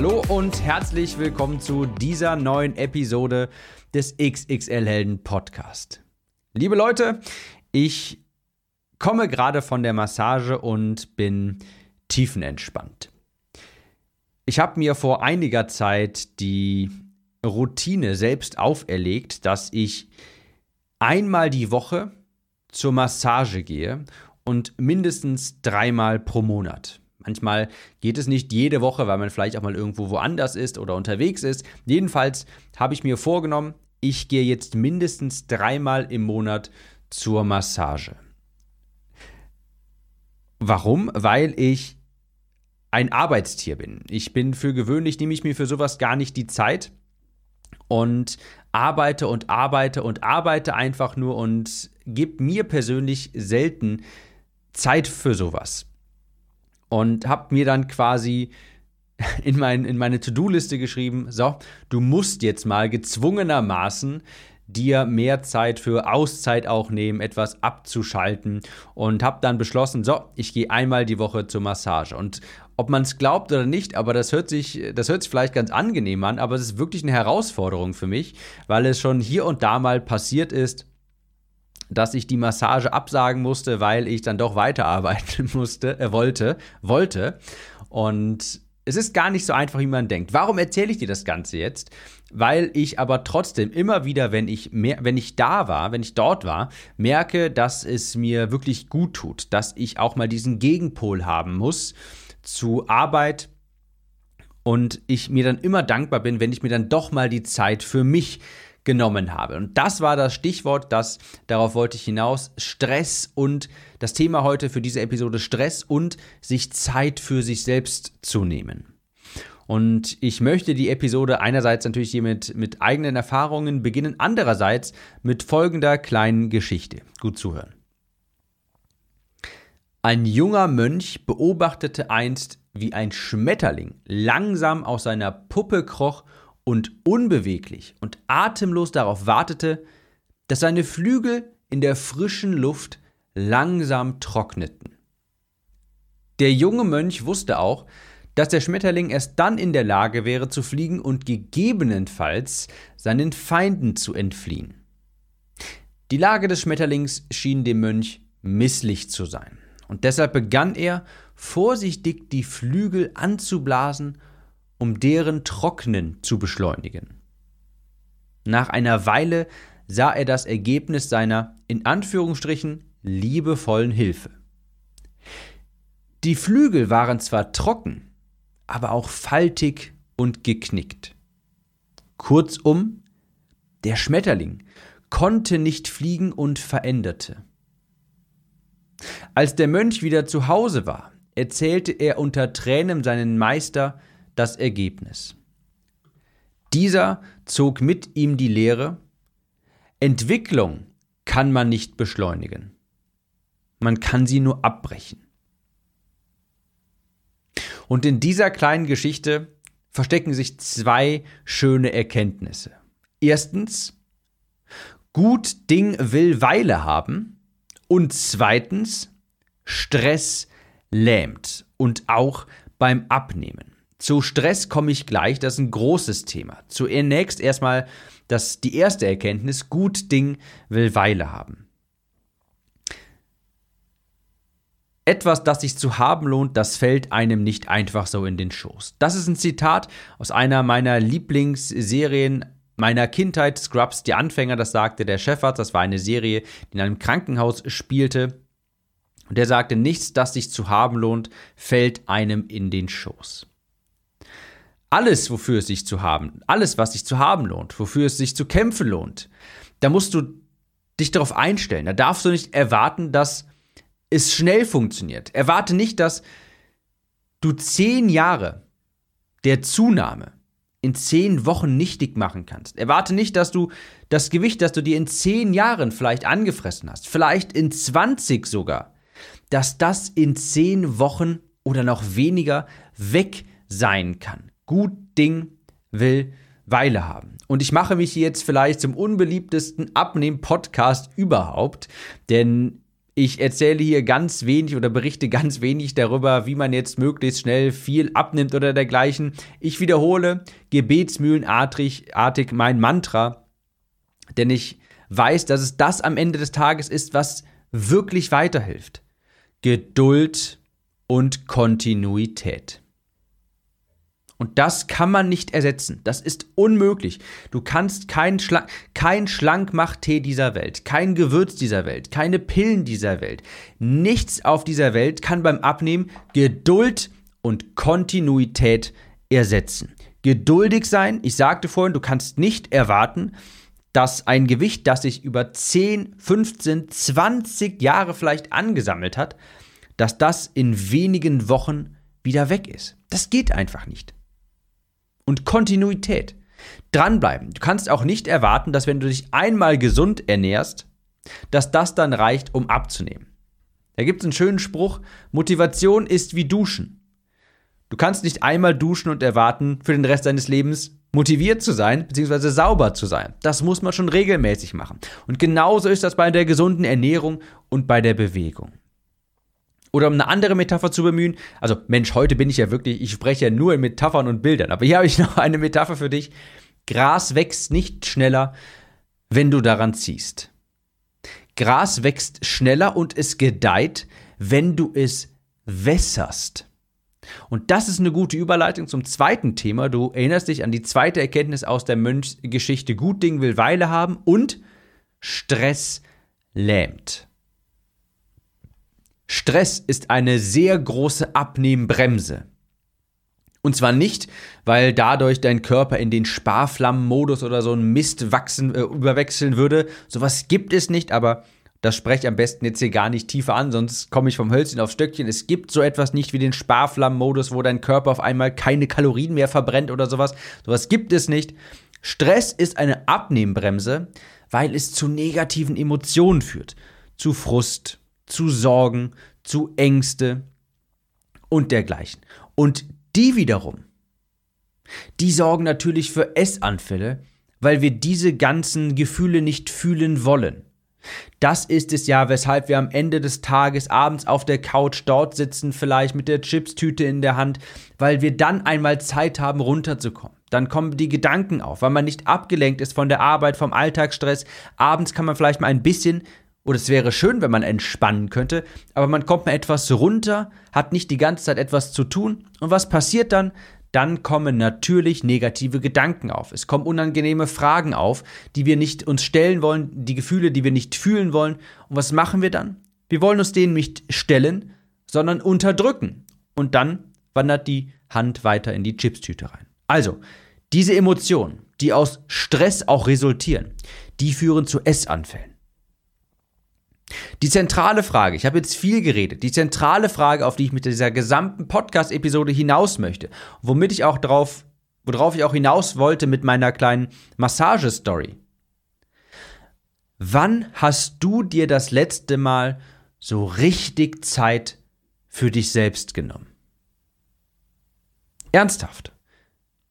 Hallo und herzlich willkommen zu dieser neuen Episode des XXL Helden Podcast. Liebe Leute, ich komme gerade von der Massage und bin tiefenentspannt. Ich habe mir vor einiger Zeit die Routine selbst auferlegt, dass ich einmal die Woche zur Massage gehe und mindestens dreimal pro Monat. Manchmal geht es nicht jede Woche, weil man vielleicht auch mal irgendwo woanders ist oder unterwegs ist. Jedenfalls habe ich mir vorgenommen, ich gehe jetzt mindestens dreimal im Monat zur Massage. Warum? Weil ich ein Arbeitstier bin. Ich bin für gewöhnlich, nehme ich mir für sowas gar nicht die Zeit und arbeite und arbeite und arbeite einfach nur und gebe mir persönlich selten Zeit für sowas und habe mir dann quasi in, mein, in meine To-Do-Liste geschrieben, so, du musst jetzt mal gezwungenermaßen dir mehr Zeit für Auszeit auch nehmen, etwas abzuschalten. Und habe dann beschlossen, so, ich gehe einmal die Woche zur Massage. Und ob man es glaubt oder nicht, aber das hört sich das hört sich vielleicht ganz angenehm an, aber es ist wirklich eine Herausforderung für mich, weil es schon hier und da mal passiert ist, dass ich die Massage absagen musste, weil ich dann doch weiterarbeiten musste, äh, wollte, wollte. Und es ist gar nicht so einfach, wie man denkt. Warum erzähle ich dir das Ganze jetzt? Weil ich aber trotzdem immer wieder, wenn ich mehr, wenn ich da war, wenn ich dort war, merke, dass es mir wirklich gut tut, dass ich auch mal diesen Gegenpol haben muss zu Arbeit und ich mir dann immer dankbar bin, wenn ich mir dann doch mal die Zeit für mich genommen habe. Und das war das Stichwort, das darauf wollte ich hinaus, Stress und das Thema heute für diese Episode Stress und sich Zeit für sich selbst zu nehmen. Und ich möchte die Episode einerseits natürlich hier mit, mit eigenen Erfahrungen beginnen, andererseits mit folgender kleinen Geschichte. Gut zuhören. Ein junger Mönch beobachtete einst, wie ein Schmetterling langsam aus seiner Puppe kroch und unbeweglich und atemlos darauf wartete, dass seine Flügel in der frischen Luft langsam trockneten. Der junge Mönch wusste auch, dass der Schmetterling erst dann in der Lage wäre zu fliegen und gegebenenfalls seinen Feinden zu entfliehen. Die Lage des Schmetterlings schien dem Mönch misslich zu sein, und deshalb begann er, vorsichtig die Flügel anzublasen um deren Trocknen zu beschleunigen. Nach einer Weile sah er das Ergebnis seiner in Anführungsstrichen liebevollen Hilfe. Die Flügel waren zwar trocken, aber auch faltig und geknickt. Kurzum, der Schmetterling konnte nicht fliegen und veränderte. Als der Mönch wieder zu Hause war, erzählte er unter Tränen seinen Meister, das Ergebnis. Dieser zog mit ihm die Lehre, Entwicklung kann man nicht beschleunigen. Man kann sie nur abbrechen. Und in dieser kleinen Geschichte verstecken sich zwei schöne Erkenntnisse. Erstens, gut Ding will Weile haben. Und zweitens, Stress lähmt und auch beim Abnehmen. Zu Stress komme ich gleich, das ist ein großes Thema. Zunächst erstmal das, die erste Erkenntnis, gut Ding will Weile haben. Etwas, das sich zu haben lohnt, das fällt einem nicht einfach so in den Schoß. Das ist ein Zitat aus einer meiner Lieblingsserien meiner Kindheit, Scrubs, die Anfänger, das sagte der Chefarzt, das war eine Serie, die in einem Krankenhaus spielte. Und der sagte, nichts, das sich zu haben lohnt, fällt einem in den Schoß. Alles, wofür es sich zu haben, alles, was sich zu haben lohnt, wofür es sich zu kämpfen lohnt, da musst du dich darauf einstellen. Da darfst du nicht erwarten, dass es schnell funktioniert. Erwarte nicht, dass du zehn Jahre der Zunahme in zehn Wochen nichtig machen kannst. Erwarte nicht, dass du das Gewicht, das du dir in zehn Jahren vielleicht angefressen hast, vielleicht in 20 sogar, dass das in zehn Wochen oder noch weniger weg sein kann. Gut Ding will Weile haben. Und ich mache mich jetzt vielleicht zum unbeliebtesten Abnehmen-Podcast überhaupt, denn ich erzähle hier ganz wenig oder berichte ganz wenig darüber, wie man jetzt möglichst schnell viel abnimmt oder dergleichen. Ich wiederhole gebetsmühlenartig mein Mantra, denn ich weiß, dass es das am Ende des Tages ist, was wirklich weiterhilft. Geduld und Kontinuität. Und das kann man nicht ersetzen. Das ist unmöglich. Du kannst kein, Schla kein Schlankmachtee dieser Welt, kein Gewürz dieser Welt, keine Pillen dieser Welt, nichts auf dieser Welt kann beim Abnehmen Geduld und Kontinuität ersetzen. Geduldig sein, ich sagte vorhin, du kannst nicht erwarten, dass ein Gewicht, das sich über 10, 15, 20 Jahre vielleicht angesammelt hat, dass das in wenigen Wochen wieder weg ist. Das geht einfach nicht und Kontinuität. Dranbleiben. Du kannst auch nicht erwarten, dass wenn du dich einmal gesund ernährst, dass das dann reicht, um abzunehmen. Da gibt es einen schönen Spruch, Motivation ist wie Duschen. Du kannst nicht einmal duschen und erwarten, für den Rest deines Lebens motiviert zu sein, beziehungsweise sauber zu sein. Das muss man schon regelmäßig machen. Und genauso ist das bei der gesunden Ernährung und bei der Bewegung. Oder um eine andere Metapher zu bemühen, also Mensch, heute bin ich ja wirklich, ich spreche ja nur in Metaphern und Bildern, aber hier habe ich noch eine Metapher für dich. Gras wächst nicht schneller, wenn du daran ziehst. Gras wächst schneller und es gedeiht, wenn du es wässerst. Und das ist eine gute Überleitung zum zweiten Thema. Du erinnerst dich an die zweite Erkenntnis aus der Mönchsgeschichte. Gut Ding will Weile haben und Stress lähmt. Stress ist eine sehr große Abnehmbremse. Und zwar nicht, weil dadurch dein Körper in den Sparflammenmodus oder so einen Mist wachsen, äh, überwechseln würde. Sowas gibt es nicht, aber das spreche ich am besten jetzt hier gar nicht tiefer an, sonst komme ich vom Hölzchen aufs Stöckchen. Es gibt so etwas nicht wie den Sparflammenmodus, wo dein Körper auf einmal keine Kalorien mehr verbrennt oder sowas. Sowas gibt es nicht. Stress ist eine Abnehmbremse, weil es zu negativen Emotionen führt. Zu Frust, zu Sorgen, zu Ängste und dergleichen. Und die wiederum, die sorgen natürlich für Essanfälle, weil wir diese ganzen Gefühle nicht fühlen wollen. Das ist es ja, weshalb wir am Ende des Tages abends auf der Couch dort sitzen, vielleicht mit der Chipstüte in der Hand, weil wir dann einmal Zeit haben, runterzukommen. Dann kommen die Gedanken auf, weil man nicht abgelenkt ist von der Arbeit, vom Alltagsstress. Abends kann man vielleicht mal ein bisschen oder es wäre schön, wenn man entspannen könnte, aber man kommt mal etwas runter, hat nicht die ganze Zeit etwas zu tun. Und was passiert dann? Dann kommen natürlich negative Gedanken auf. Es kommen unangenehme Fragen auf, die wir nicht uns stellen wollen, die Gefühle, die wir nicht fühlen wollen. Und was machen wir dann? Wir wollen uns denen nicht stellen, sondern unterdrücken. Und dann wandert die Hand weiter in die Chipstüte rein. Also, diese Emotionen, die aus Stress auch resultieren, die führen zu Essanfällen. Die zentrale Frage, ich habe jetzt viel geredet, die zentrale Frage, auf die ich mit dieser gesamten Podcast-Episode hinaus möchte, womit ich auch drauf, worauf ich auch hinaus wollte mit meiner kleinen Massagestory. Wann hast du dir das letzte Mal so richtig Zeit für dich selbst genommen? Ernsthaft.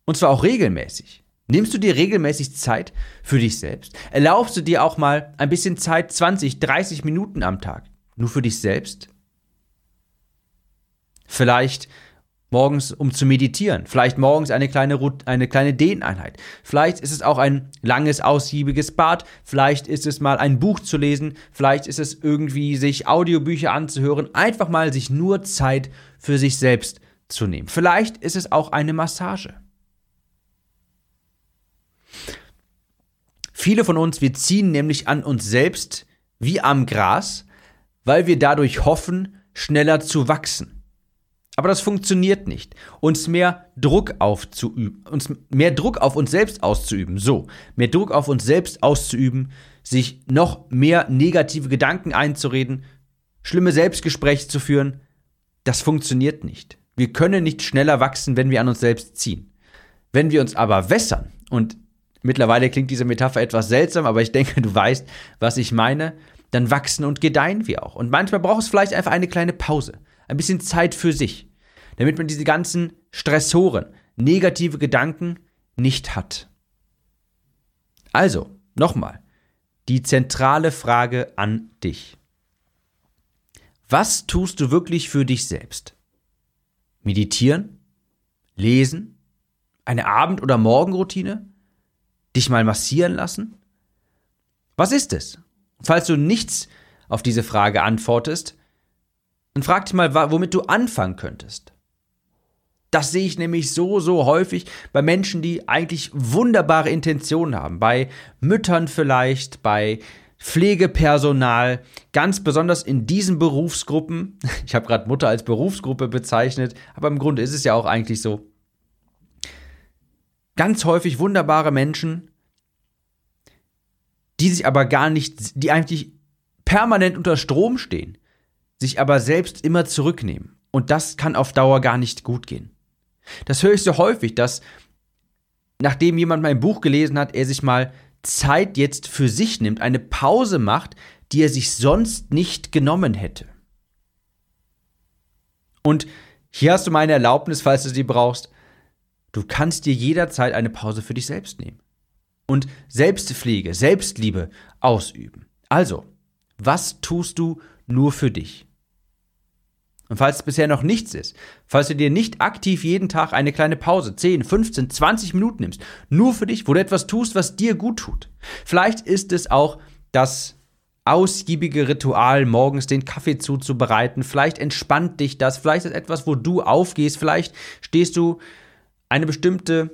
Und zwar auch regelmäßig. Nimmst du dir regelmäßig Zeit für dich selbst? Erlaubst du dir auch mal ein bisschen Zeit, 20, 30 Minuten am Tag, nur für dich selbst? Vielleicht morgens, um zu meditieren. Vielleicht morgens eine kleine, eine kleine Dehneinheit. Vielleicht ist es auch ein langes, ausgiebiges Bad. Vielleicht ist es mal ein Buch zu lesen. Vielleicht ist es irgendwie, sich Audiobücher anzuhören. Einfach mal sich nur Zeit für sich selbst zu nehmen. Vielleicht ist es auch eine Massage. Viele von uns, wir ziehen nämlich an uns selbst wie am Gras, weil wir dadurch hoffen, schneller zu wachsen. Aber das funktioniert nicht. Uns mehr Druck aufzuüben, uns mehr Druck auf uns selbst auszuüben, so, mehr Druck auf uns selbst auszuüben, sich noch mehr negative Gedanken einzureden, schlimme Selbstgespräche zu führen, das funktioniert nicht. Wir können nicht schneller wachsen, wenn wir an uns selbst ziehen. Wenn wir uns aber wässern, und mittlerweile klingt diese Metapher etwas seltsam, aber ich denke, du weißt, was ich meine, dann wachsen und gedeihen wir auch. Und manchmal braucht es vielleicht einfach eine kleine Pause, ein bisschen Zeit für sich, damit man diese ganzen Stressoren, negative Gedanken nicht hat. Also, nochmal, die zentrale Frage an dich. Was tust du wirklich für dich selbst? Meditieren? Lesen? Eine Abend- oder Morgenroutine? Dich mal massieren lassen? Was ist es? Falls du nichts auf diese Frage antwortest, dann frag dich mal, womit du anfangen könntest. Das sehe ich nämlich so, so häufig bei Menschen, die eigentlich wunderbare Intentionen haben. Bei Müttern vielleicht, bei Pflegepersonal, ganz besonders in diesen Berufsgruppen. Ich habe gerade Mutter als Berufsgruppe bezeichnet, aber im Grunde ist es ja auch eigentlich so. Ganz häufig wunderbare Menschen, die sich aber gar nicht, die eigentlich permanent unter Strom stehen, sich aber selbst immer zurücknehmen. Und das kann auf Dauer gar nicht gut gehen. Das höre ich so häufig, dass nachdem jemand mein Buch gelesen hat, er sich mal Zeit jetzt für sich nimmt, eine Pause macht, die er sich sonst nicht genommen hätte. Und hier hast du meine Erlaubnis, falls du sie brauchst. Du kannst dir jederzeit eine Pause für dich selbst nehmen. Und Selbstpflege, Selbstliebe ausüben. Also, was tust du nur für dich? Und falls es bisher noch nichts ist, falls du dir nicht aktiv jeden Tag eine kleine Pause, 10, 15, 20 Minuten nimmst, nur für dich, wo du etwas tust, was dir gut tut. Vielleicht ist es auch das ausgiebige Ritual, morgens den Kaffee zuzubereiten. Vielleicht entspannt dich das. Vielleicht ist es etwas, wo du aufgehst. Vielleicht stehst du eine bestimmte,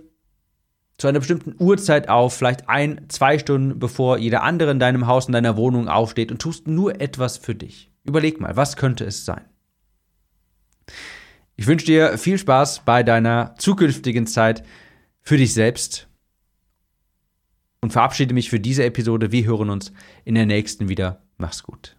zu einer bestimmten Uhrzeit auf, vielleicht ein, zwei Stunden bevor jeder andere in deinem Haus, in deiner Wohnung aufsteht und tust nur etwas für dich. Überleg mal, was könnte es sein? Ich wünsche dir viel Spaß bei deiner zukünftigen Zeit für dich selbst und verabschiede mich für diese Episode. Wir hören uns in der nächsten wieder. Mach's gut.